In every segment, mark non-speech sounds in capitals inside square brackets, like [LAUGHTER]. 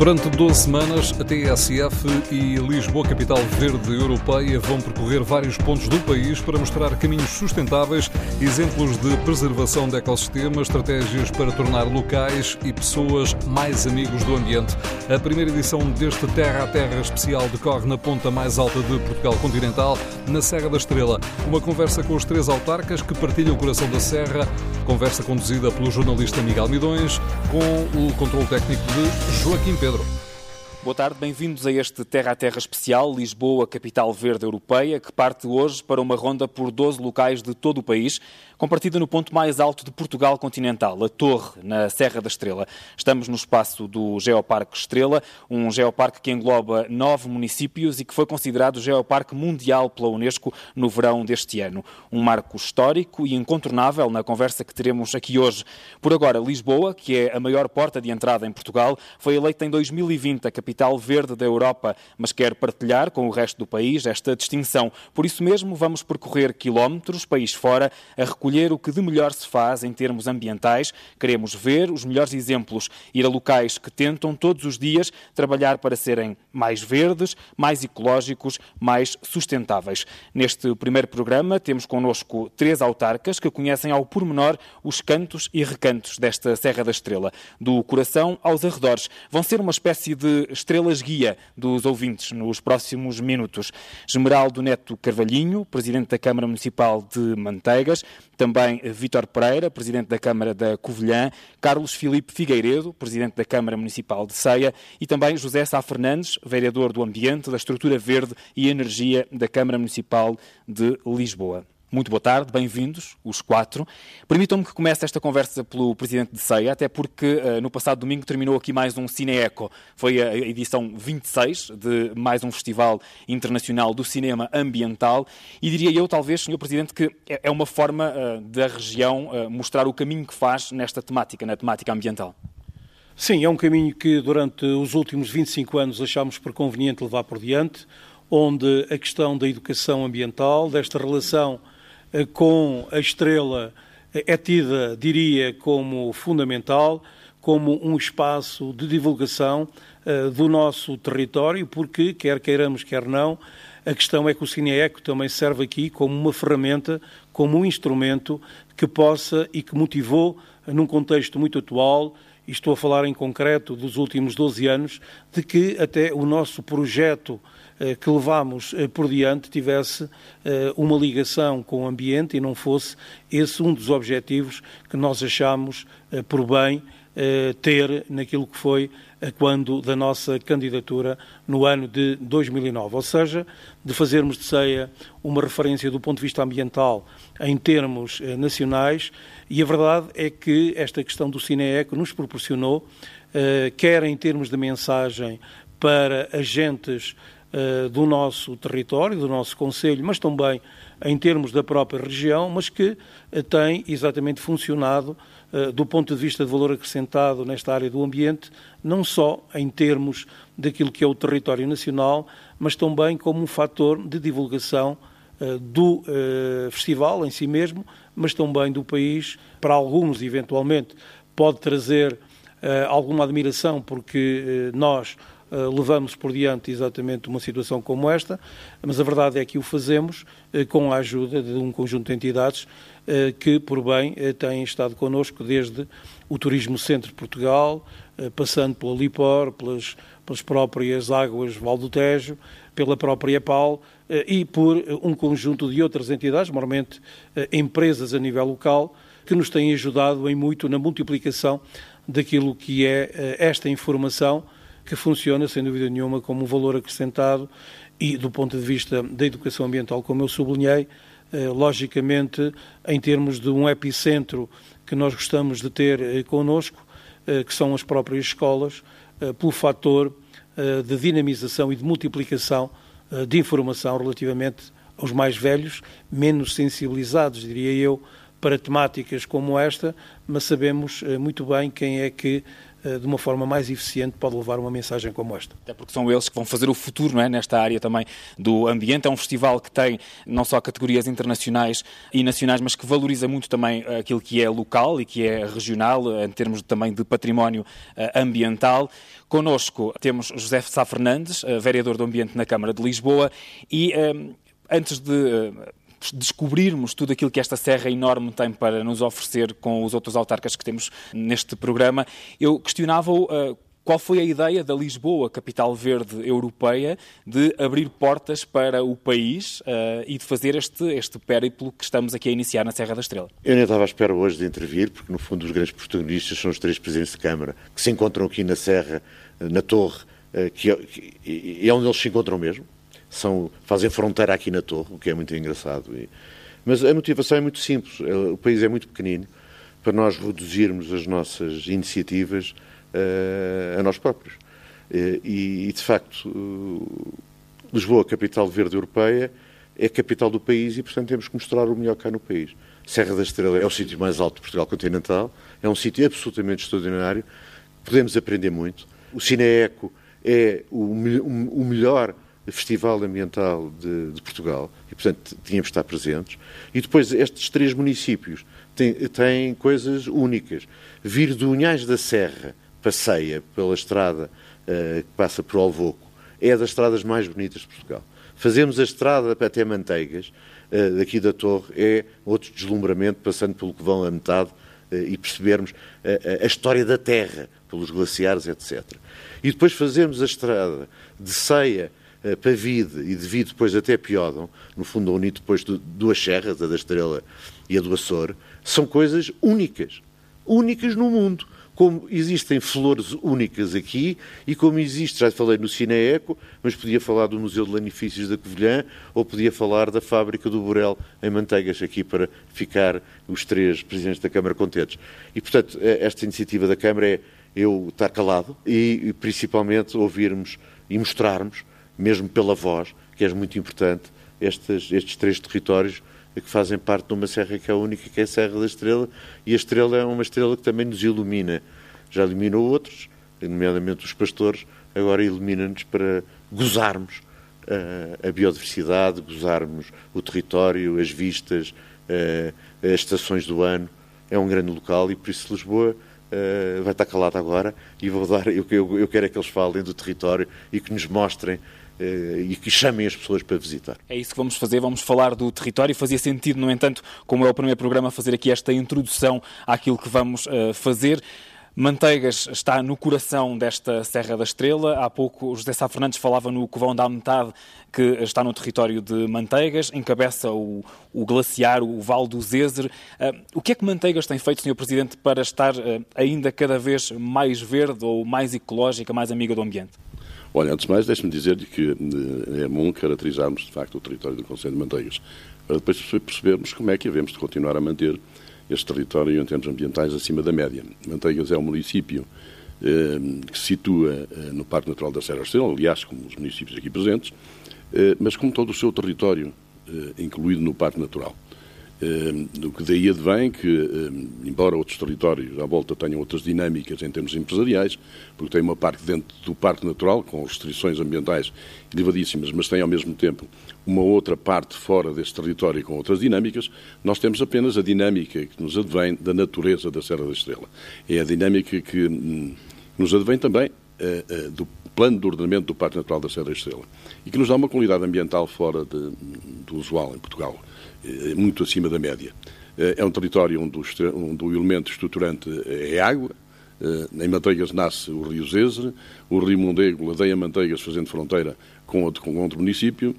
Durante 12 semanas, a TSF e Lisboa, capital verde europeia, vão percorrer vários pontos do país para mostrar caminhos sustentáveis, exemplos de preservação de ecossistemas, estratégias para tornar locais e pessoas mais amigos do ambiente. A primeira edição deste Terra a Terra especial decorre na ponta mais alta de Portugal continental, na Serra da Estrela. Uma conversa com os três autarcas que partilham o coração da Serra, conversa conduzida pelo jornalista Miguel Midões, com o controle técnico de Joaquim Pedro. Pedro. Boa tarde, bem-vindos a este Terra a Terra especial, Lisboa, capital verde europeia, que parte hoje para uma ronda por 12 locais de todo o país, com partida no ponto mais alto de Portugal continental, a Torre, na Serra da Estrela. Estamos no espaço do Geoparque Estrela, um geoparque que engloba nove municípios e que foi considerado Geoparque Mundial pela Unesco no verão deste ano. Um marco histórico e incontornável na conversa que teremos aqui hoje. Por agora, Lisboa, que é a maior porta de entrada em Portugal, foi eleita em 2020 a capital verde da Europa, mas quer partilhar com o resto do país esta distinção. Por isso mesmo, vamos percorrer quilómetros, país fora, a recolher o que de melhor se faz em termos ambientais, queremos ver os melhores exemplos, ir a locais que tentam todos os dias trabalhar para serem mais verdes, mais ecológicos, mais sustentáveis. Neste primeiro programa temos connosco três autarcas que conhecem ao pormenor os cantos e recantos desta Serra da Estrela, do coração aos arredores. Vão ser uma espécie de estrelas guia dos ouvintes nos próximos minutos. Esmeraldo Neto Carvalhinho, presidente da Câmara Municipal de Manteigas, também Vítor Pereira, presidente da Câmara da Covilhã, Carlos Filipe Figueiredo, presidente da Câmara Municipal de Ceia, e também José Sá Fernandes, vereador do Ambiente, da Estrutura Verde e Energia da Câmara Municipal de Lisboa. Muito boa tarde, bem-vindos, os quatro. Permitam-me que comece esta conversa pelo Presidente de Ceia, até porque uh, no passado domingo terminou aqui mais um Cineeco. Foi a edição 26 de mais um Festival Internacional do Cinema Ambiental e diria eu, talvez, Sr. Presidente, que é, é uma forma uh, da região uh, mostrar o caminho que faz nesta temática, na temática ambiental. Sim, é um caminho que durante os últimos 25 anos achámos por conveniente levar por diante, onde a questão da educação ambiental, desta relação eh, com a estrela eh, é tida, diria, como fundamental, como um espaço de divulgação uh, do nosso território, porque, quer queiramos, quer não, a questão é que o Cineeco também serve aqui como uma ferramenta, como um instrumento que possa e que motivou, num contexto muito atual, e estou a falar em concreto dos últimos 12 anos, de que até o nosso projeto eh, que levámos eh, por diante tivesse eh, uma ligação com o ambiente e não fosse esse um dos objetivos que nós achamos por bem ter naquilo que foi quando da nossa candidatura no ano de 2009, ou seja, de fazermos de ceia uma referência do ponto de vista ambiental em termos nacionais, e a verdade é que esta questão do Cineeco nos proporcionou, quer em termos de mensagem para agentes uh, do nosso território, do nosso Conselho, mas também em termos da própria região, mas que uh, tem exatamente funcionado uh, do ponto de vista de valor acrescentado nesta área do ambiente, não só em termos daquilo que é o território nacional, mas também como um fator de divulgação do festival em si mesmo, mas também do país. Para alguns, eventualmente, pode trazer alguma admiração, porque nós eh, levamos por diante exatamente uma situação como esta, mas a verdade é que o fazemos eh, com a ajuda de um conjunto de entidades eh, que, por bem, têm estado connosco desde o Turismo Centro de Portugal, passando pela Lipor, pelas, pelas próprias águas Val do Tejo, pela própria PAL e por um conjunto de outras entidades, normalmente empresas a nível local, que nos têm ajudado em muito na multiplicação daquilo que é esta informação que funciona, sem dúvida nenhuma, como um valor acrescentado e, do ponto de vista da educação ambiental, como eu sublinhei, eh, logicamente, em termos de um epicentro que nós gostamos de ter eh, connosco, eh, que são as próprias escolas, pelo fator de dinamização e de multiplicação de informação relativamente aos mais velhos, menos sensibilizados, diria eu, para temáticas como esta, mas sabemos muito bem quem é que de uma forma mais eficiente pode levar uma mensagem como esta. Até porque são eles que vão fazer o futuro não é? nesta área também do ambiente. É um festival que tem não só categorias internacionais e nacionais, mas que valoriza muito também aquilo que é local e que é regional, em termos também de património eh, ambiental. Conosco temos José Sá Fernandes, eh, vereador do Ambiente na Câmara de Lisboa, e antes de descobrirmos tudo aquilo que esta serra enorme tem para nos oferecer com os outros autarcas que temos neste programa, eu questionava-o uh, qual foi a ideia da Lisboa, capital verde europeia, de abrir portas para o país uh, e de fazer este, este périplo que estamos aqui a iniciar na Serra da Estrela? Eu nem estava à espera hoje de intervir, porque no fundo os grandes protagonistas são os três presidentes de Câmara, que se encontram aqui na Serra, na Torre, que, que é onde eles se encontram mesmo, são, fazem fronteira aqui na Torre, o que é muito engraçado. E, mas a motivação é muito simples. É, o país é muito pequenino para nós reduzirmos as nossas iniciativas uh, a nós próprios. E, e, de facto, uh, Lisboa, capital verde europeia, é a capital do país e, portanto, temos que mostrar o melhor cá no país. Serra da Estrela é o sítio mais alto de Portugal continental, é um sítio absolutamente extraordinário, podemos aprender muito. O Cineeco é o, o melhor Festival Ambiental de, de, Portugal e, portanto, tínhamos de estar presentes. E depois, estes três municípios têm, têm coisas únicas. Vir do Unhais da Serra, passeia pela estrada uh, que passa por Alvoco, é das estradas mais bonitas de Portugal. Fazemos a estrada até Manteigas, uh, daqui da Torre, é outro deslumbramento, passando pelo que vão a metade uh, e percebermos a história da Terra, pelos glaciares, etc. E depois fazemos a estrada de Ceia uh, Pavide e devido depois até Piódon, no fundo unido depois de duas serras, a da Estrela e a do Açor, são coisas únicas. Únicas no mundo. Como existem flores únicas aqui e como existe, já falei no Cineeco, mas podia falar do Museu de Lanifícios da Covilhã ou podia falar da fábrica do Borel em Manteigas, aqui para ficar os três presidentes da Câmara contentes. E, portanto, eh, esta iniciativa da Câmara é eu estar calado e, principalmente, ouvirmos e mostrarmos mesmo pela voz, que é muito importante, estes, estes três territórios que fazem parte de uma serra que é única, que é a Serra da Estrela, e a estrela é uma estrela que também nos ilumina. Já iluminou outros, nomeadamente os pastores, agora ilumina-nos para gozarmos uh, a biodiversidade, gozarmos o território, as vistas, uh, as estações do ano. É um grande local e por isso Lisboa uh, vai estar calada agora e vou dar, eu, eu, eu quero é que eles falem do território e que nos mostrem e que chamem as pessoas para visitar. É isso que vamos fazer, vamos falar do território. Fazia sentido, no entanto, como é o primeiro programa, fazer aqui esta introdução àquilo que vamos uh, fazer. Manteigas está no coração desta Serra da Estrela. Há pouco José Sá Fernandes falava no Covão da Metade, que está no território de Manteigas, encabeça o, o glaciar, o Val do Zezer. Uh, o que é que Manteigas tem feito, Sr. Presidente, para estar uh, ainda cada vez mais verde ou mais ecológica, mais amiga do ambiente? Olha, antes de mais, deixe-me dizer-lhe que eh, é bom caracterizarmos, de facto, o território do Conselho de Manteigas, para depois percebermos como é que havemos de continuar a manter este território em termos ambientais acima da média. Manteigas é um município eh, que se situa eh, no Parque Natural da Serra Estrela, aliás, como os municípios aqui presentes, eh, mas com todo o seu território eh, incluído no Parque Natural. O eh, que daí advém que, eh, embora outros territórios à volta tenham outras dinâmicas em termos empresariais, porque tem uma parte dentro do Parque Natural, com restrições ambientais elevadíssimas, mas tem ao mesmo tempo uma outra parte fora desse território com outras dinâmicas, nós temos apenas a dinâmica que nos advém da natureza da Serra da Estrela. É a dinâmica que hum, nos advém também uh, do plano de ordenamento do Parque Natural da Serra da Estrela e que nos dá uma qualidade ambiental fora de, do usual em Portugal. Eh, muito acima da média. Eh, é um território onde o, onde o elemento estruturante é água. Eh, em Manteigas nasce o Rio Zezer, o Rio Mondego ladeia Manteigas fazendo fronteira com outro, com outro município.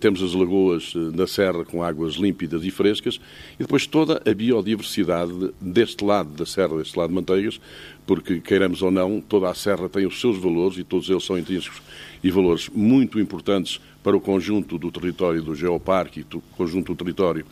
Temos as lagoas da Serra com águas límpidas e frescas e depois toda a biodiversidade deste lado da Serra, deste lado de Manteigas, porque, queiramos ou não, toda a Serra tem os seus valores e todos eles são intrínsecos e valores muito importantes para o conjunto do território do Geoparque e do conjunto do território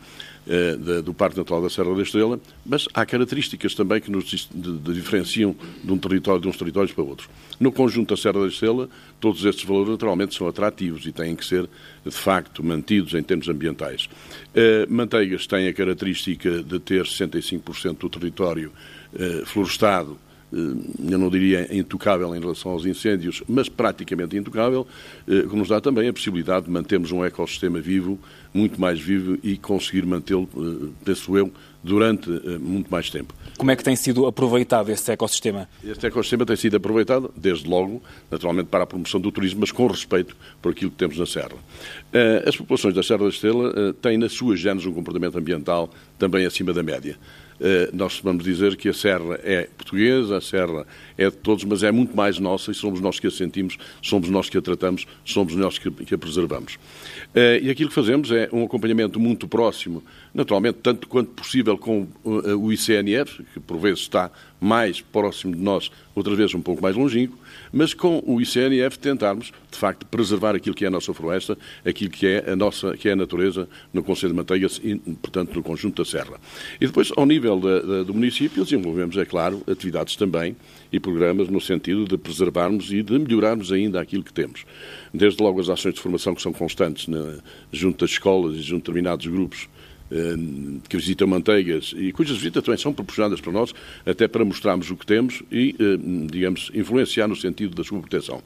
eh, de, do Parque Natural da Serra da Estrela, mas há características também que nos de, de, diferenciam de um território de uns territórios para outros. No conjunto da Serra da Estrela, todos estes valores naturalmente são atrativos e têm que ser, de facto, mantidos em termos ambientais. Eh, Manteigas tem a característica de ter 65% do território eh, florestado eu não diria intocável em relação aos incêndios, mas praticamente intocável, que nos dá também a possibilidade de mantermos um ecossistema vivo, muito mais vivo e conseguir mantê-lo, penso eu, durante muito mais tempo. Como é que tem sido aproveitado esse ecossistema? Este ecossistema tem sido aproveitado, desde logo, naturalmente, para a promoção do turismo, mas com respeito por aquilo que temos na Serra. As populações da Serra da Estrela têm nas suas genes um comportamento ambiental também acima da média. Eh, nós vamos dizer que a serra é portuguesa, a serra é de todos, mas é muito mais nossa e somos nós que a sentimos, somos nós que a tratamos, somos nós que, a preservamos. Eh, e aquilo que fazemos é um acompanhamento muito próximo, naturalmente, tanto quanto possível com eh, o ICNF, que por vezes está mais próximo de nós, outras vezes um pouco mais longínquo, mas com o ICNF tentarmos, de facto, preservar aquilo que é a nossa floresta, aquilo que é a nossa, que é a natureza no Conselho de Manteigas e, portanto, no conjunto da Serra. E depois, ao nível da, da, do município, desenvolvemos, é claro, atividades também e programas no sentido de preservarmos e de melhorarmos ainda aquilo que temos. Desde logo as ações de formação que são constantes na, junto das escolas e junto de determinados grupos que visitam manteigas e cujas visitas também são proporcionadas para nós, até para mostrarmos o que temos e, eh, digamos, influenciar no sentido da sua proteção.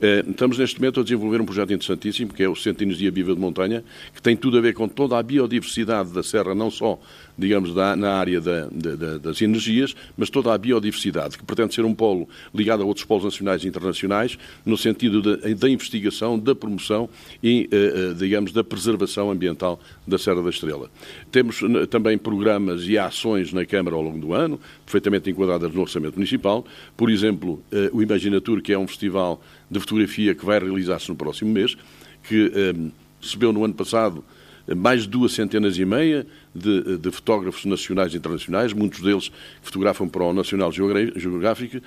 Eh, estamos neste momento a desenvolver um projeto interessantíssimo, que é o de Energia Viva de Montanha, que tem tudo a ver com toda a biodiversidade da Serra, não só digamos, da, na área da, da, das energias, mas toda a biodiversidade, que pretende ser um polo ligado a outros polos nacionais e internacionais, no sentido da investigação, da promoção e, uh, digamos, da preservação ambiental da Serra da Estrela. Temos também programas e ações na Câmara ao longo do ano, perfeitamente enquadradas no Orçamento Municipal. Por exemplo, uh, o Imaginatur, que é um festival de fotografia que vai realizar-se no próximo mês, que recebeu no ano passado mais de duas centenas e meia de, de, fotógrafos nacionais e internacionais, muitos deles fotografam para o Nacional Geográfico,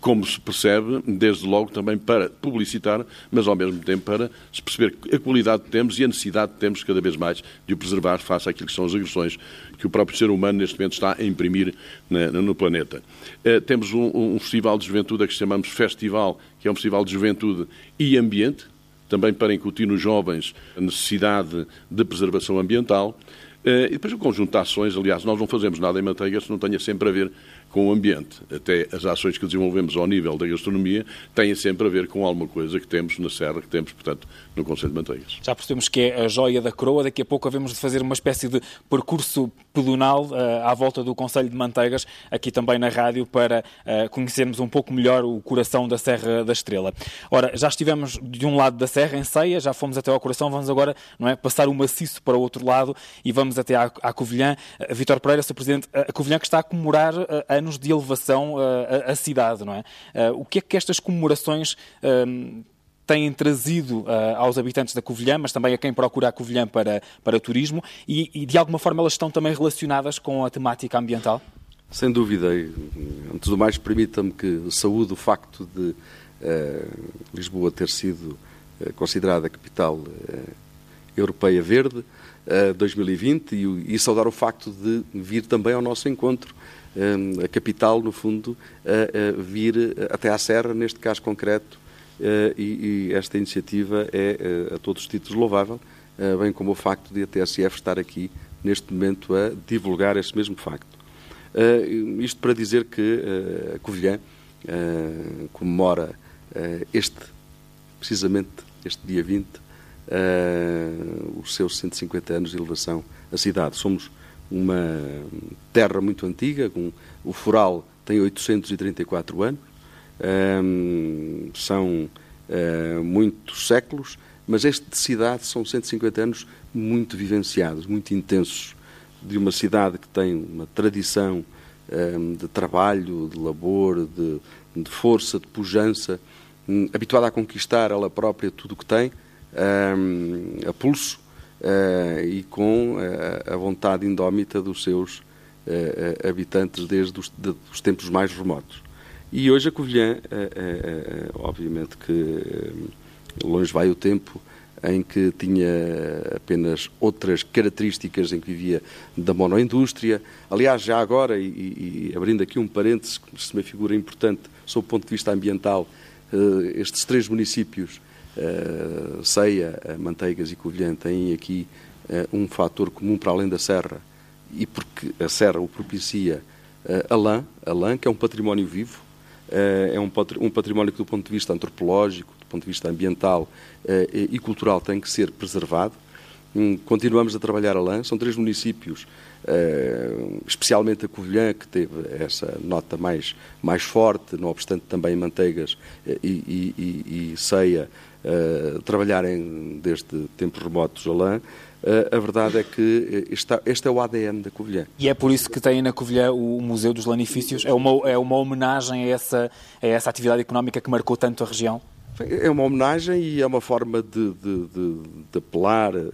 como se percebe, desde logo também para publicitar, mas ao mesmo tempo para se perceber a qualidade que temos e a necessidade que temos cada vez mais de o preservar face àquilo que são as agressões que o próprio ser humano neste momento está a imprimir na, no planeta. Uh, temos um, um festival de juventude que chamamos Festival, que é um festival de juventude e ambiente, também para incutir nos jovens a necessidade de preservação ambiental. Eh, e depois o conjunto de ações, aliás, nós não fazemos nada em manteiga se não tenha sempre a ver com o ambiente. Até as ações que desenvolvemos ao nível da gastronomia têm sempre a ver com alguma coisa que temos na Serra, que temos, portanto, no Conselho de Manteigas. Já percebemos que é a joia da coroa. Daqui a pouco havemos de fazer uma espécie de percurso pedonal uh, à volta do Conselho de Manteigas, aqui também na rádio, para uh, conhecermos um pouco melhor o coração da Serra da Estrela. Ora, já estivemos de um lado da Serra, em Ceia, já fomos até ao coração, vamos agora não é, passar o maciço para o outro lado e vamos até à, à Covilhã. Uh, Vítor Pereira, Sr. Presidente, a Covilhã que está a comemorar anos de elevação à, cidade, não é? o que é que estas comemorações têm trazido uh, aos habitantes da Covilhã, mas também a quem procura a Covilhã para, para turismo e, e, de alguma forma elas estão também relacionadas com a temática ambiental? Sem dúvida. Antes do mais, permita-me que saúde o facto de uh, Lisboa ter sido uh, considerada a capital europeia verde 2020 e, e, saudar o facto de vir também ao nosso encontro a capital, no fundo, a, a vir até à Serra, neste caso concreto, eh, e, e, esta iniciativa é, eh, a todos os títulos, louvável, eh, bem como o facto de a TSF estar aqui, neste momento, a divulgar esse mesmo facto. Isto para dizer que a Covilhã comemora este, precisamente este dia 20, os seus 150 anos de elevação à cidade. Somos uma terra muito antiga, com, o Foral tem 834 anos, são uh, muitos séculos, mas este de cidade são 150 anos muito vivenciados, muito intensos, de uma cidade que tem uma tradição de trabalho, de labor, de, de força, de pujança, um, habituada a conquistar ela própria tudo o que tem, a pulso, uh, e com uh, a vontade indómita dos seus uh, habitantes desde os, de, os tempos mais remotos. E hoje a Covilhã, obviamente que longe vai o tempo em que tinha apenas outras características, em que vivia da monoindústria. Aliás, já agora, e, e abrindo aqui um parênteses, que se me figura importante, sob o ponto de vista ambiental, estes três municípios, Ceia, Manteigas e Covilhã, têm aqui um fator comum para além da serra, e porque a serra o propicia, a lã, a lã, que é um património vivo, é um património que, do ponto de vista antropológico, do ponto de vista ambiental e cultural, tem que ser preservado. Hum, continuamos a trabalhar a lã. São três municípios, especialmente a Covilhã, que teve essa nota mais, mais forte, não obstante também manteigas e, e, e, e ceia trabalharem desde tempos remotos a lã. Uh, a verdade é que este, este, é o ADN da Covilhã. E é por isso que tem na Covilhã o Museu dos Lanifícios? É uma, é uma homenagem a essa, a essa atividade económica que marcou tanto a região? É uma homenagem e é uma forma de, de, de, de apelar uh,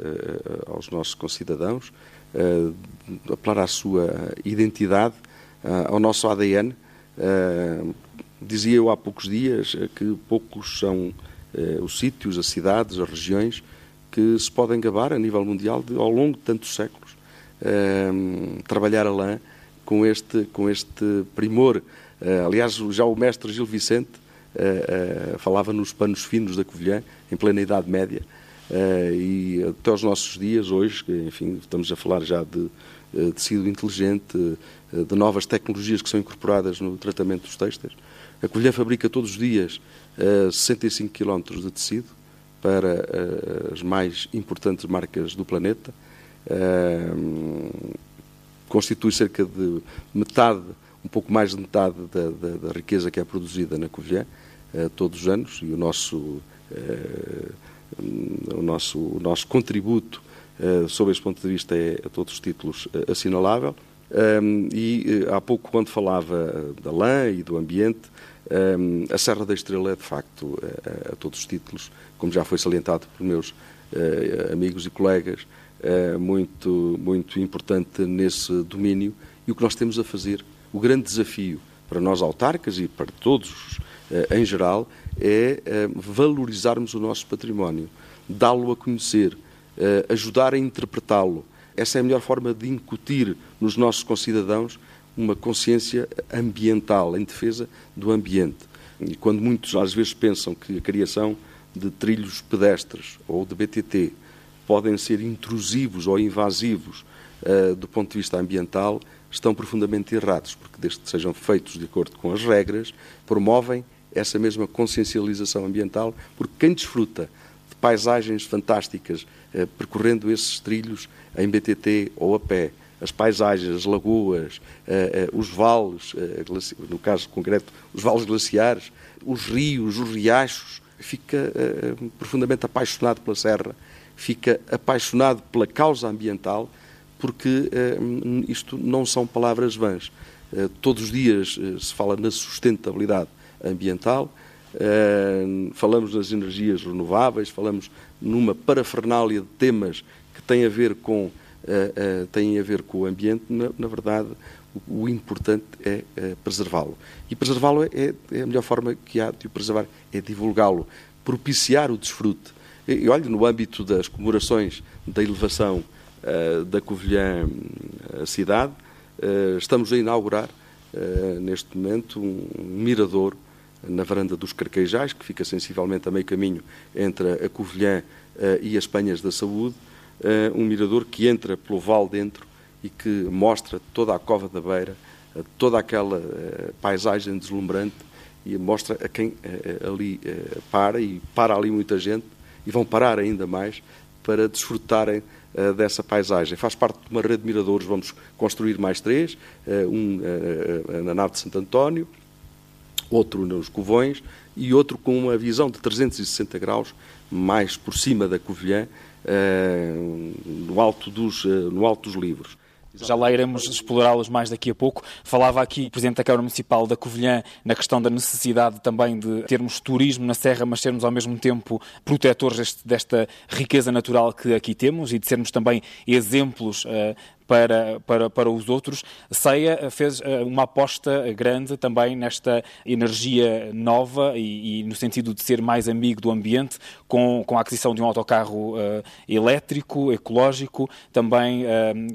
aos nossos concidadãos, uh, apelar à sua identidade, ao nosso ADN. dizia eu há poucos dias que poucos são os sítios, as cidades, as regiões que se podem gabar a nível mundial de, ao longo de tantos séculos. Um, trabalhar a lã com este, com este primor. Uh, aliás, já o mestre Gil Vicente uh, falava nos panos finos da Covilhã, em plena Idade Média, e até aos nossos dias, hoje, enfim, estamos a falar já de tecido inteligente, de novas tecnologias que são incorporadas no tratamento dos textos. A Covilhã fabrica todos os dias 65 km de tecido, para uh, as mais importantes marcas do planeta. Uh, constitui cerca de metade, um pouco mais de metade da, da, da riqueza que é produzida na Covilhã uh, todos os anos e o nosso, o nosso, o nosso contributo sob esse ponto de vista é a todos os títulos assinalável. Um, e há pouco, quando falava da lã e do ambiente, um, a Serra da Estrela é, de facto, a, a, todos os títulos, como já foi salientado por meus uh, amigos e colegas, uh, muito, muito importante nesse domínio. E o que nós temos a fazer, o grande desafio para nós autarcas e para todos uh, em geral, é valorizarmos o nosso património, dá-lo a conhecer, ajudar a interpretá-lo. Essa é a melhor forma de incutir nos nossos concidadãos uma consciência ambiental, em defesa do ambiente. E quando muitos às vezes pensam que a criação de trilhos pedestres ou de BTT podem ser intrusivos ou invasivos uh, do ponto de vista ambiental, estão profundamente errados, porque desde que sejam feitos de acordo com as regras, promovem essa mesma consciencialização ambiental, porque quem desfruta de paisagens fantásticas uh, percorrendo esses trilhos em BTT ou a pé, as paisagens, as lagoas, uh, uh, os vales, uh, no caso concreto, os vales glaciares, os rios, os riachos, fica profundamente apaixonado pela serra, fica apaixonado pela causa ambiental, porque isto não são palavras vãs. todos os dias se fala na sustentabilidade ambiental, falamos nas energias renováveis, falamos numa parafernália de temas que têm a ver com uh, uh, têm a ver com o ambiente, na, na verdade, o, importante é uh, preservá-lo. E preservá-lo é, é, a melhor forma que há de o preservar, é divulgá-lo, propiciar o desfrute. E, olha, no âmbito das comemorações da elevação da Covilhã à cidade, estamos a inaugurar, neste momento, um mirador na varanda dos Carqueijais, que fica sensivelmente a meio caminho entre a Covilhã e as Penhas da Saúde, uh, um mirador que entra pelo vale dentro e que mostra toda a cova da beira, uh, toda aquela paisagem deslumbrante e mostra a quem ali para e para ali muita gente e vão parar ainda mais para desfrutarem dessa paisagem. Faz parte de uma rede de miradores, vamos construir mais três, um na nave de Santo António, outro nos Covões e outro com uma visão de 360 graus mais por cima da Covilhã, eh, no, alto dos, eh, no alto dos livros. Já lá iremos explorá-los mais daqui a pouco. Falava aqui o Presidente da Câmara Municipal da Covilhã na questão da necessidade também de termos turismo na Serra, mas sermos ao mesmo tempo protetores desta riqueza natural que aqui temos e de sermos também exemplos uh, para, para, para os outros. Ceia fez eh, uma aposta grande também nesta energia nova e, e, no sentido de ser mais amigo do ambiente, com, com a aquisição de um autocarro uh, elétrico, ecológico, também uh,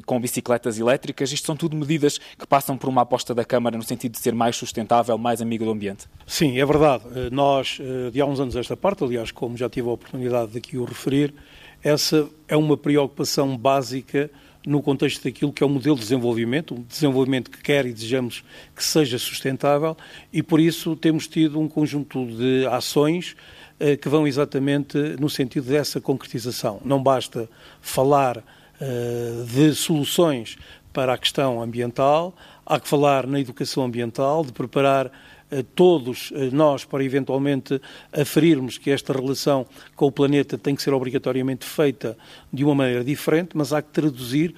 com bicicletas elétricas. Isto são tudo medidas que passam por uma aposta da Câmara no sentido de ser mais sustentável, mais amigo do ambiente. Sim, é verdade. Nós, de há uns anos esta parte, aliás, como já tive a oportunidade de aqui o referir, essa é uma preocupação básica no contexto daquilo que é o modelo de desenvolvimento, um desenvolvimento que quer e desejamos que seja sustentável, e por isso temos tido um conjunto de ações eh, que vão exatamente no sentido dessa concretização. Não basta falar eh, de soluções para a questão ambiental, há que falar na educação ambiental, de preparar todos nós para eventualmente aferirmos que esta relação com o planeta tem que ser obrigatoriamente feita de uma maneira diferente, mas há que traduzir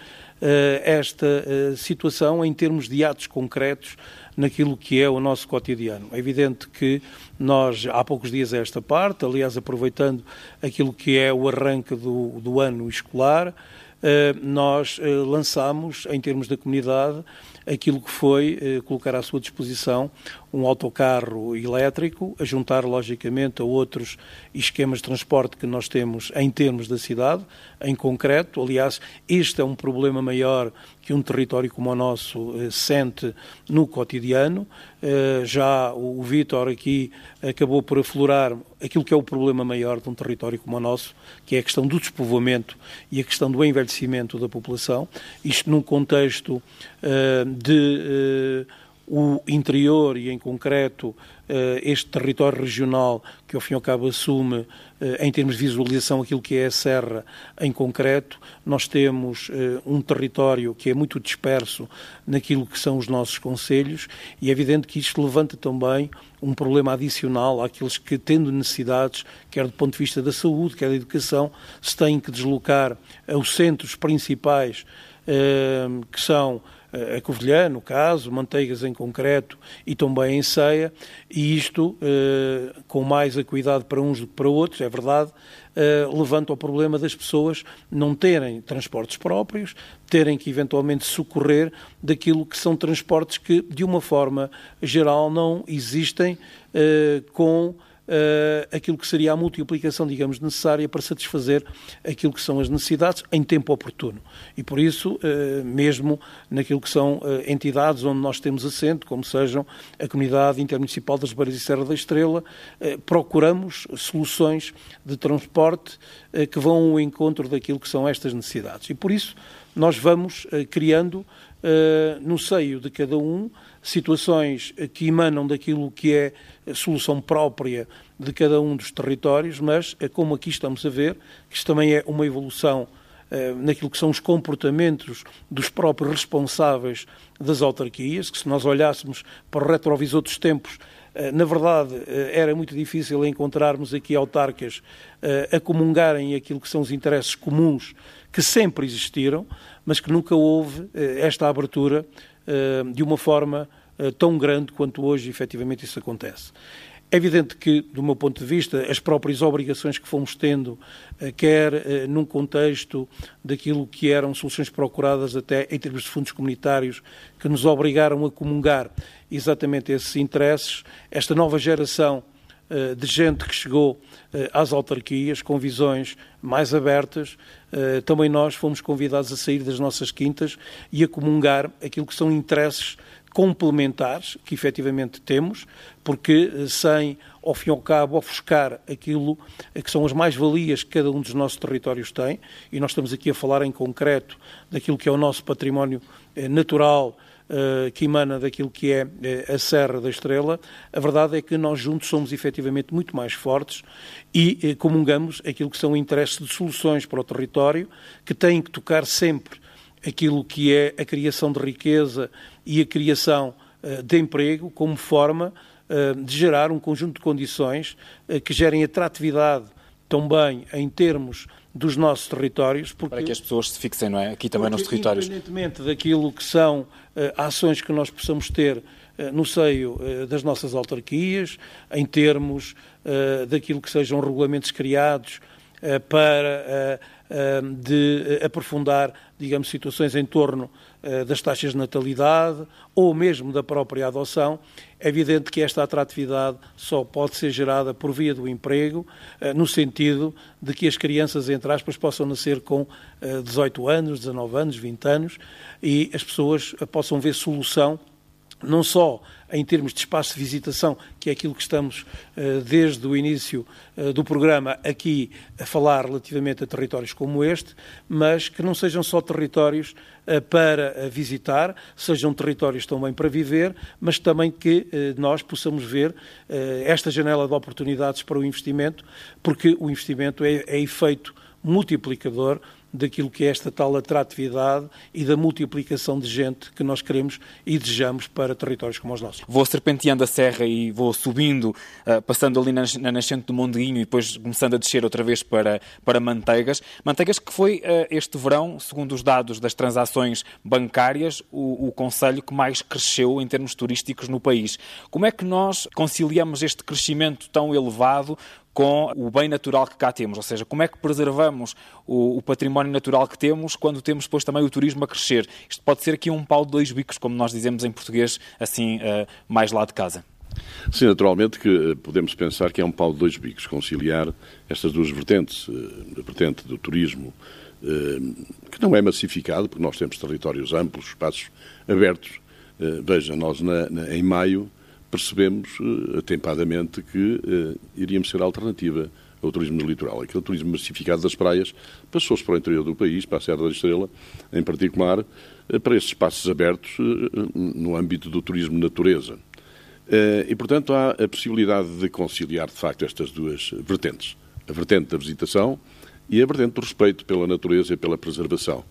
esta situação em termos de atos concretos naquilo que é o nosso cotidiano. É evidente que nós, há poucos dias a esta parte, aliás, aproveitando aquilo que é o arranque do, do ano escolar, eh, nós eh, lançamos, em termos da comunidade, aquilo que foi eh, colocar à sua disposição um autocarro elétrico, a juntar logicamente a outros esquemas de transporte que nós temos em termos da cidade, em concreto. Aliás, este é um problema maior que um território como o nosso eh, sente no cotidiano. Eh, já o, o Vítor aqui acabou por aflorar aquilo que é o problema maior de um território como o nosso, que é a questão do despovoamento e a questão do envelhecimento da população. Isto num contexto eh, de o interior e, em concreto, eh, este território regional que, ao fim e ao cabo, assume, eh, em termos de visualização, aquilo que é a Serra em concreto. Nós temos eh, um território que é muito disperso naquilo que são os nossos conselhos e é evidente que isto levanta também um problema adicional àqueles que, tendo necessidades, quer do ponto de vista da saúde, quer da educação, se têm que deslocar aos centros principais que são a Covilhã, no caso, Manteigas em concreto e também em Ceia, e isto, eh, com mais acuidado para uns do que para outros, é verdade, eh, levanta o problema das pessoas não terem transportes próprios, terem que eventualmente socorrer daquilo que são transportes que, de uma forma geral, não existem eh, com uh, aquilo que seria a multiplicação, digamos, necessária para satisfazer aquilo que são as necessidades em tempo oportuno. E por isso, uh, mesmo naquilo que são uh, entidades onde nós temos assento, como sejam a Comunidade Intermunicipal das Beiras e Serra da Estrela, procuramos soluções de transporte que vão ao encontro daquilo que são estas necessidades. E por isso, nós vamos criando no seio de cada um situações que emanam daquilo que é a solução própria de cada um dos territórios, mas é como aqui estamos a ver, que isto também é uma evolução eh, naquilo que são os comportamentos dos próprios responsáveis das autarquias, que se nós olhássemos para o retrovisor dos tempos, eh, na verdade, eh, era muito difícil encontrarmos aqui autarcas a comungarem aquilo que são os interesses comuns que sempre existiram, mas que nunca houve esta abertura eh, de uma forma eh, tão grande quanto hoje efetivamente isso acontece. É evidente que, do meu ponto de vista, as próprias obrigações que fomos tendo, eh, quer num contexto daquilo que eram soluções procuradas até em termos de fundos comunitários, que nos obrigaram a comungar exatamente esses interesses, esta nova geração de gente que chegou às autarquias com visões mais abertas, eh, também nós fomos convidados a sair das nossas quintas e a comungar aquilo que são interesses complementares que efetivamente temos, porque eh, sem, ao fim e ao cabo, ofuscar aquilo que são as mais-valias que cada um dos nossos territórios tem, e nós estamos aqui a falar em concreto daquilo que é o nosso património eh, natural, eh, que emana daquilo que é eh, a Serra da Estrela, a verdade é que nós juntos somos efetivamente muito mais fortes e eh, comungamos aquilo que são interesses de soluções para o território, que têm que tocar sempre aquilo que é a criação de riqueza e a criação de emprego como forma de gerar um conjunto de condições que gerem atratividade também em termos dos nossos territórios. Porque, Para que as pessoas se fixem, não é? Aqui também nos territórios. Independentemente daquilo que são uh, ações que nós possamos ter uh, no seio uh, das nossas autarquias, em termos daquilo que sejam regulamentos criados para de aprofundar, digamos, situações em torno das taxas de natalidade ou mesmo da própria adoção, é evidente que esta atratividade só pode ser gerada por via do emprego, no sentido de que as crianças, entre aspas, possam nascer com 18 anos, 19 anos, 20 anos e as pessoas possam ver solução não só em termos de espaço de visitação, que é aquilo que estamos eh, desde o início eh, do programa aqui a falar relativamente a territórios como este, mas que não sejam só territórios eh, para visitar, sejam territórios também para viver, mas também que nós possamos ver esta janela de oportunidades para o investimento, porque o investimento é, é efeito multiplicador daquilo que é esta tal atratividade e da multiplicação de gente que nós queremos e desejamos para territórios como os nossos. Vou serpenteando a serra e vou subindo, uh, passando ali na, na, nascente do Mondinho e depois começando a descer outra vez para, para Manteigas. Manteigas que foi uh, este verão, segundo os dados das transações bancárias, o, o conselho que mais cresceu em termos turísticos no país. Como é que nós conciliamos este crescimento tão elevado com o bem natural que cá temos, ou seja, como é que preservamos o, o, património natural que temos quando temos depois também o turismo a crescer. Isto pode ser aqui um pau de dois bicos, como nós dizemos em português, assim, uh, mais lá de casa. Sim, naturalmente que eh, podemos pensar que é um pau de dois bicos, conciliar estas duas vertentes, eh, a vertente do turismo, que não é massificado, porque nós temos territórios amplos, espaços abertos. Veja, nós na, na, em maio percebemos uh, atempadamente que uh, iríamos ser alternativa ao turismo no litoral. Aquele turismo massificado das praias passou-se para o interior do país, para a Serra da Estrela, em particular, uh, para esses espaços abertos no âmbito do turismo natureza. E, portanto, há a possibilidade de conciliar, de facto, estas duas vertentes. A vertente da visitação e a vertente do respeito pela natureza e pela preservação.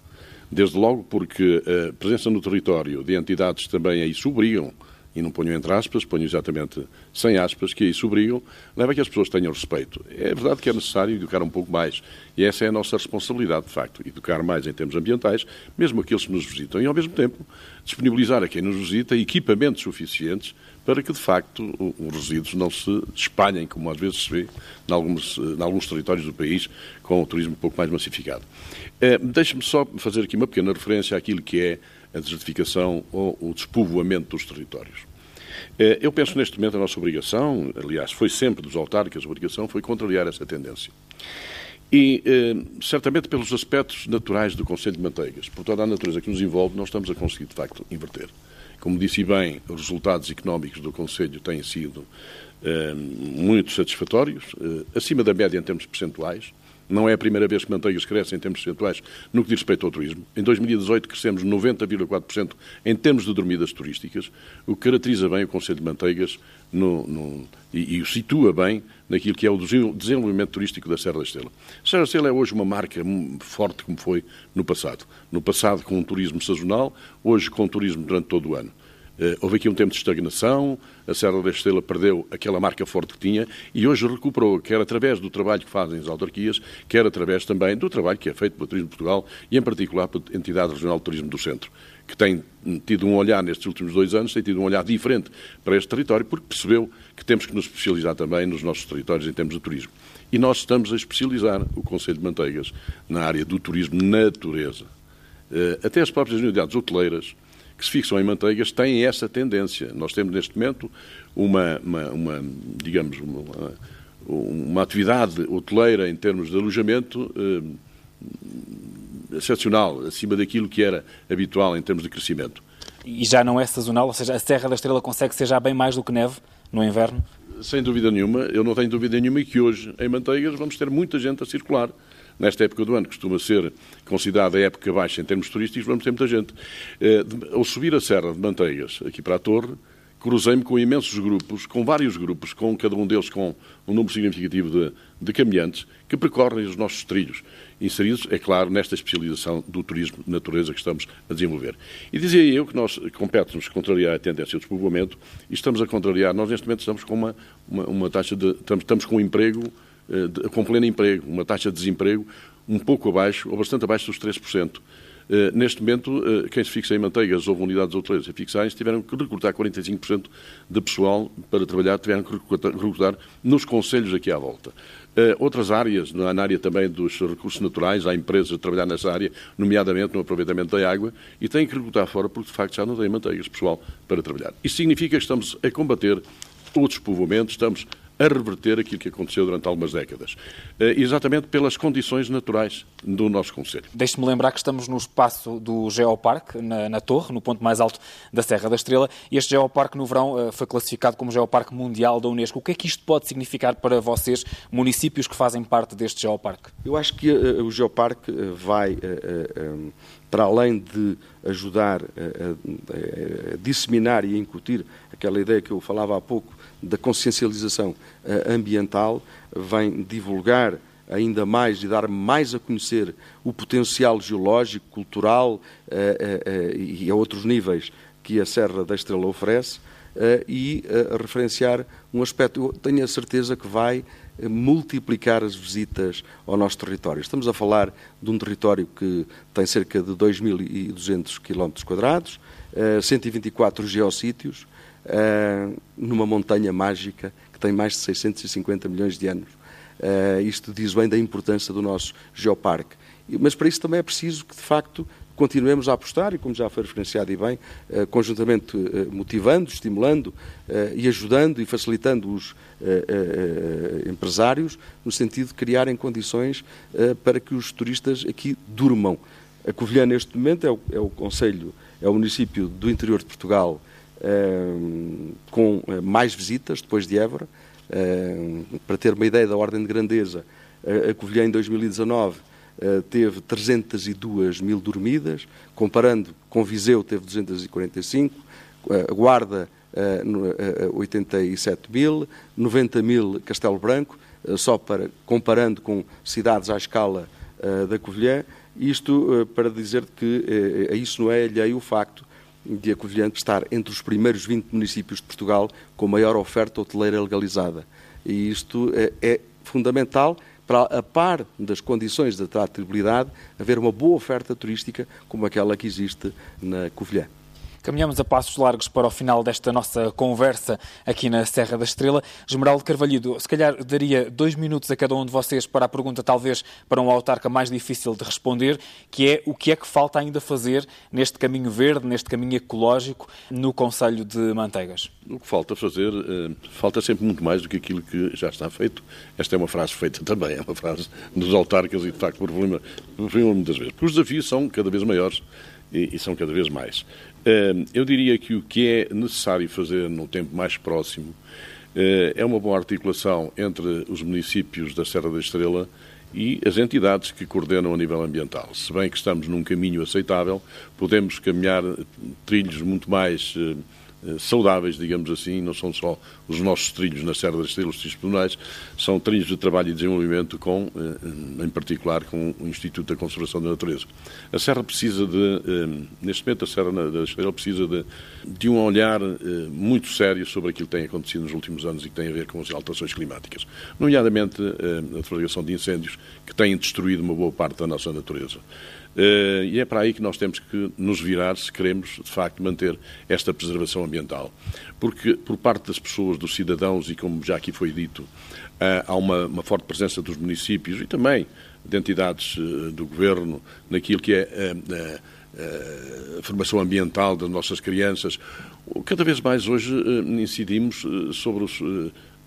Desde logo porque a presença no território de entidades também aí se obrigam e não ponho entre aspas, ponho exatamente sem aspas, que isso obrigam, leva a que as pessoas tenham respeito. É verdade que é necessário educar um pouco mais, e essa é a nossa responsabilidade, de facto, educar mais em termos ambientais, mesmo aqueles que nos visitam, e ao mesmo tempo disponibilizar a quem nos visita equipamentos suficientes para que, de facto, os resíduos não se espalhem, como às vezes se vê em alguns, em alguns territórios do país, com o turismo um pouco mais massificado. Eh, Deixe-me só fazer aqui uma pequena referência àquilo que é a desertificação ou o despovoamento dos territórios. Eh, eu penso neste momento a nossa obrigação, aliás, foi sempre dos autárquicos, a obrigação foi contrariar essa tendência. E, eh, certamente, pelos aspectos naturais do Conselho de Manteigas, por toda a natureza que nos envolve, nós estamos a conseguir, de facto, inverter. Como disse bem, os resultados económicos do Conselho têm sido eh, muito satisfatórios, eh, acima da média em termos percentuais. Não é a primeira vez que Manteigas cresce em termos percentuais no que diz respeito ao turismo. Em 2018 crescemos 90,4% em termos de dormidas turísticas, o que caracteriza bem o Conselho de Manteigas no, no, e, e, o situa bem naquilo que é o desenvolvimento turístico da Serra da Estrela. A Serra da Estrela é hoje uma marca forte como foi no passado. No passado com um turismo sazonal, hoje com um turismo durante todo o ano. Uh, houve aqui um tempo de estagnação, a Serra da Estrela perdeu aquela marca forte que tinha e hoje recuperou, quer através do trabalho que fazem as autarquias, quer através também do trabalho que é feito pelo Turismo de Portugal e, em particular, pela Entidade Regional de Turismo do Centro, que tem tido um olhar nestes últimos dois anos, tem tido um olhar diferente para este território, porque percebeu que temos que nos especializar também nos nossos territórios em termos de turismo. E nós estamos a especializar o Conselho de Manteigas na área do turismo natureza. Eh, até as próprias unidades hoteleiras que se fixam em manteigas têm essa tendência. Nós temos neste momento uma, uma, uma digamos, uma, uma, atividade hoteleira em termos de alojamento eh, excepcional, acima daquilo que era habitual em termos de crescimento. E já não é sazonal, ou seja, a Serra da Estrela consegue ser já bem mais do que neve no inverno? Sem dúvida nenhuma, eu não tenho dúvida nenhuma que hoje em Manteigas vamos ter muita gente a circular nesta época do ano, costuma ser considerada a época baixa em termos turísticos, vamos ter muita gente. Eh, ao subir a Serra de Manteigas, aqui para a Torre, cruzei-me com imensos grupos, com vários grupos, com cada um deles com um número significativo de, de caminhantes, que percorrem os nossos trilhos, inseridos, é claro, nesta especialização do turismo de natureza que estamos a desenvolver. E dizia eu que nós compete-nos contrariar a tendência do despovoamento e estamos a contrariar, nós neste momento estamos com uma, uma, uma taxa de, estamos, estamos com um emprego com pleno emprego, uma taxa de desemprego um pouco abaixo, ou bastante abaixo dos 3%. Uh, neste momento, uh, quem se fixa em manteigas ou unidades hoteleiras a fixarem tiveram que recrutar 45% de pessoal para trabalhar, tiveram que recrutar, nos conselhos aqui à volta. Outras áreas, na área também dos recursos naturais, há empresas a trabalhar nessa área, nomeadamente no aproveitamento da água, e têm que recrutar fora porque, de facto, já não têm manteigas pessoal para trabalhar. Isso significa que estamos a combater o despovoamento, estamos a reverter aquilo que aconteceu durante algumas décadas. Eh, exatamente pelas condições naturais do nosso Conselho. Deixe-me lembrar que estamos no espaço do Geoparque, na, na, Torre, no ponto mais alto da Serra da Estrela, e este Geoparque no verão eh, foi classificado como Geoparque Mundial da Unesco. O que é que isto pode significar para vocês, municípios que fazem parte deste Geoparque? Eu acho que uh, o Geoparque uh, vai, uh, um, para além de ajudar a, a, disseminar e a incutir aquela ideia que eu falava há pouco da consciencialização ambiental, vem divulgar ainda mais e dar mais a conhecer o potencial geológico, cultural e a outros níveis que a Serra da Estrela oferece e referenciar um aspecto. Eu tenho a certeza que vai multiplicar as visitas ao nosso território. Estamos a falar de um território que tem cerca de 2.200 km, 124 geossítios, eh, numa montanha mágica que tem mais de 650 milhões de anos. Eh, isto diz bem da importância do nosso geoparque. Mas para isso também é preciso que, de facto, continuemos a apostar e, como já foi referenciado e bem, eh, conjuntamente motivando, estimulando e ajudando e facilitando os empresários, no sentido de criarem condições para que os turistas aqui durmam. A Covilhã, neste momento, é o, é o Conselho, é o município do interior de Portugal com mais visitas, depois de Évora. Para ter uma ideia da ordem de grandeza, a Covilhã, em 2019, eh, teve 302 mil dormidas, comparando com Viseu teve 245, eh, Guarda 87 eh, mil, 90 mil Castelo Branco, só para comparando com cidades à escala da Covilhã, isto para dizer que a isso não é alheio o facto de a Covilhã estar entre os primeiros 20 municípios de Portugal com maior oferta hoteleira legalizada. E isto é, é fundamental para, a par das condições de atratividade, haver uma boa oferta turística como aquela que existe na Covilhã. Caminhamos a passos largos para o final desta nossa conversa aqui na Serra da Estrela. Esmeraldo Carvalhido, se calhar daria dois minutos a cada um de vocês para a pergunta, talvez para um autarca mais difícil de responder, que é o que é que falta ainda fazer neste caminho verde, neste caminho ecológico, no Conselho de Manteigas? O que falta fazer, uh, falta sempre muito mais do que aquilo que já está feito. Esta é uma frase feita [LAUGHS] também, é uma frase dos autarcas e, de facto, por problema, por problema muitas vezes. Porque os desafios são cada vez maiores e são cada vez mais. Eu diria que o que é necessário fazer num tempo mais próximo eh, é uma boa articulação entre os municípios da Serra da Estrela e as entidades que coordenam a nível ambiental. Se bem que estamos num caminho aceitável, podemos caminhar trilhos muito mais eh, eh, saudáveis, digamos assim, não são só os nossos trilhos na Serra das Estrelas, os trilhos pedonais, são trilhos de trabalho e desenvolvimento com, eh, em particular, com o Instituto da Conservação da Natureza. A Serra precisa de, eh, neste momento, a Serra da Estrela precisa de, de um olhar muito sério sobre aquilo que tem acontecido nos últimos anos e que tem a ver com as alterações climáticas, nomeadamente a propagação de incêndios que têm destruído uma boa parte da nossa natureza. Uh, e é para aí que nós temos que nos virar se queremos, de facto, manter esta preservação ambiental. Porque, por parte das pessoas, dos cidadãos, e como já aqui foi dito, uh, há uma, uma, forte presença dos municípios e também de entidades uh, do governo naquilo que é a formação ambiental das nossas crianças. Cada vez mais hoje incidimos sobre os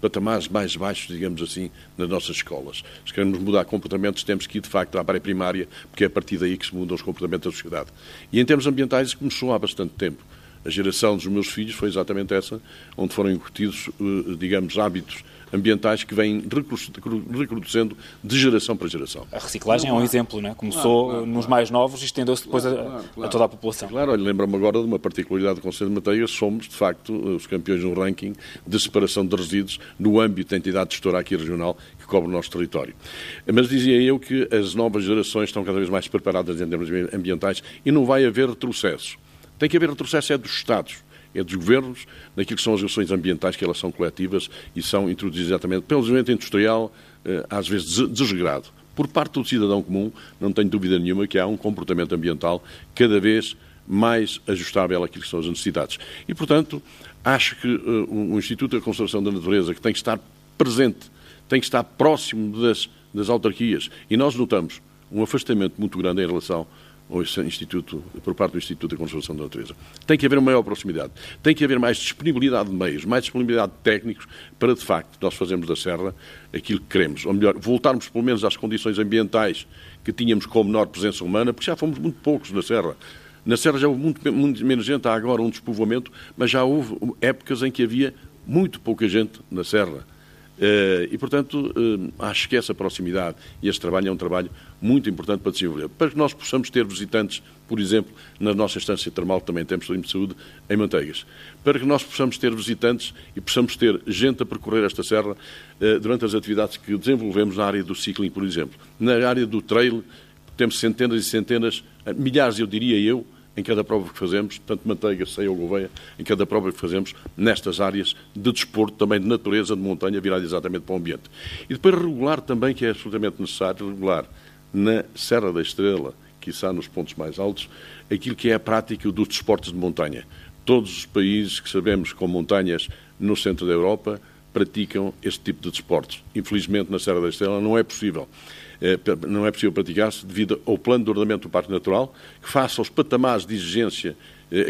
patamares mais baixos, digamos assim, nas nossas escolas. Se queremos mudar comportamentos, temos que ir, de facto, à pré-primária, porque é a partir daí que se mudam os comportamentos da sociedade. E em termos ambientais, isso começou há bastante tempo. A geração dos meus filhos foi exatamente essa, onde foram incutidos, eh, digamos, hábitos ambientais que vêm reproduzindo de geração para geração. A reciclagem não, é um exemplo, não é? Começou claro, claro, nos mais novos e estendeu-se depois a, a, toda a população. Claro, olha, lembro-me agora de uma particularidade do Conselho de Mateias, somos, de facto, os campeões no ranking de separação de resíduos no âmbito da entidade gestora aqui regional que cobre o nosso território. Mas dizia eu que as novas gerações estão cada vez mais preparadas em termos ambientais e não vai haver retrocesso. Tem que haver retrocesso é dos Estados é dos governos, naquilo que são as ações ambientais, que elas são coletivas e são introduzidas exatamente pelo desenvolvimento industrial, eh, às vezes desregrado. Por parte do cidadão comum, não tenho dúvida nenhuma que há um comportamento ambiental cada vez mais ajustável àquilo que são as necessidades. E, portanto, acho que o Instituto da Conservação da Natureza, que tem que estar presente, tem que estar próximo das, das autarquias, e nós notamos um afastamento muito grande em relação ou instituto, por parte do Instituto de Conservação da Natureza. Tem que haver uma maior proximidade, tem que haver mais disponibilidade de meios, mais disponibilidade de técnicos para, de facto, nós fazermos da Serra aquilo que queremos. Ou melhor, voltarmos pelo menos às condições ambientais que tínhamos com menor presença humana, porque já fomos muito poucos na Serra. Na Serra já houve muito, muito menos gente, há agora um despovoamento, mas já houve épocas em que havia muito pouca gente na Serra. Uh, e, portanto, uh, acho que essa proximidade e este trabalho é um trabalho muito importante para desenvolver. Para que nós possamos ter visitantes, por exemplo, na nossa instância termal, que também temos de saúde, em Manteigas. Para que nós possamos ter visitantes e possamos ter gente a percorrer esta serra uh, durante as atividades que desenvolvemos na área do cycling, por exemplo. Na área do trail, temos centenas e centenas, milhares, eu diria eu, em cada prova que fazemos, tanto manteiga, ceia ou gouveia, em cada prova que fazemos nestas áreas de desporto, também de natureza, de montanha, virada exatamente para o ambiente. E depois regular também, que é absolutamente necessário, regular na Serra da Estrela, que está nos pontos mais altos, aquilo que é a prática dos desportos de montanha. Todos os países que sabemos com montanhas no centro da Europa praticam este tipo de desportos. Infelizmente, na Serra da Estrela não é possível. É, não é possível praticar-se devido ao plano de ordenamento do Parque Natural, que faça os patamares de exigência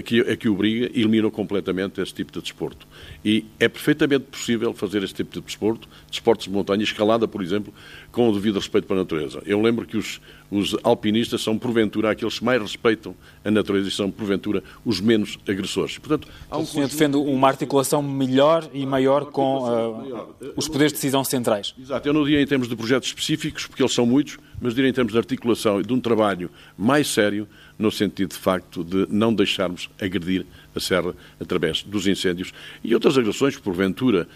que, a que obriga, eliminam completamente esse tipo de desporto. E é perfeitamente possível fazer este tipo de desporto, desportos de montanha, escalada, por exemplo, com o devido respeito para a natureza. Eu lembro que os, os alpinistas são, porventura, aqueles que mais respeitam a natureza e são, porventura, os menos agressores. Portanto, há um o senhor defende uma articulação melhor e maior com uh, os poderes de decisão centrais. Exato. Eu não diria em termos de projetos específicos, porque eles são muitos, mas diria em termos de articulação e de um trabalho mais sério, no sentido, de facto, de não deixarmos agredir a serra através dos incêndios e outras agressões que, porventura,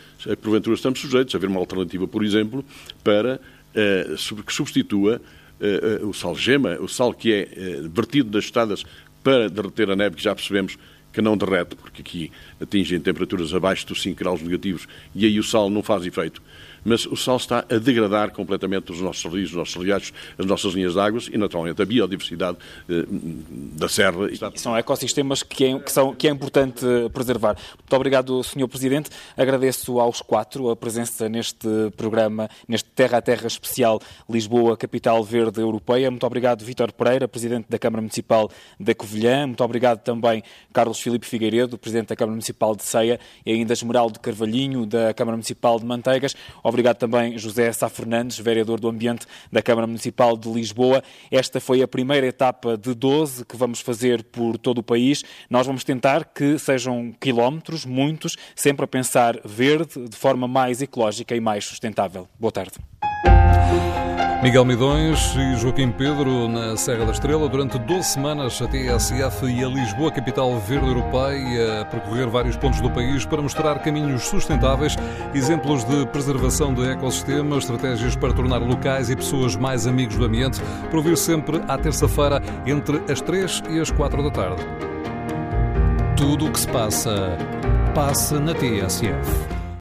porventura estamos sujeitos a haver uma alternativa, por exemplo, para uh, que substitua uh, uh, o sal gema, o sal que é vertido das estradas para derreter a neve, que já percebemos que não derrete, porque aqui atingem temperaturas abaixo dos 5 graus negativos e aí o sal não faz efeito mas o sal está a degradar completamente os nossos rios, os nossos riachos, as nossas linhas de águas e, naturalmente, a biodiversidade eh, da serra. São ecossistemas que é, que, são, que é importante preservar. Muito obrigado, Sr. Presidente. Agradeço aos quatro a presença neste programa, neste Terra a Terra especial Lisboa, Capital Verde Europeia. Muito obrigado, Vítor Pereira, Presidente da Câmara Municipal da Covilhã. Muito obrigado também, Carlos Filipe Figueiredo, Presidente da Câmara Municipal de Ceia e ainda Esmeraldo Carvalhinho, da Câmara Municipal de Manteigas. Obrigado também José Sá Fernandes, vereador do Ambiente da Câmara Municipal de Lisboa. Esta foi a primeira etapa de 12 que vamos fazer por todo o país. Nós vamos tentar que sejam quilómetros, muitos, sempre a pensar verde, de forma mais ecológica e mais sustentável. Boa tarde. Miguel Midões e Joaquim Pedro na Serra da Estrela durante 12 semanas a TSF e a Lisboa, capital verde europeia, a percorrer vários pontos do país para mostrar caminhos sustentáveis, exemplos de preservação de ecossistemas, estratégias para tornar locais e pessoas mais amigos do ambiente, para ouvir sempre à terça-feira entre as 3 e as 4 da tarde. Tudo o que se passa, passa na TSF.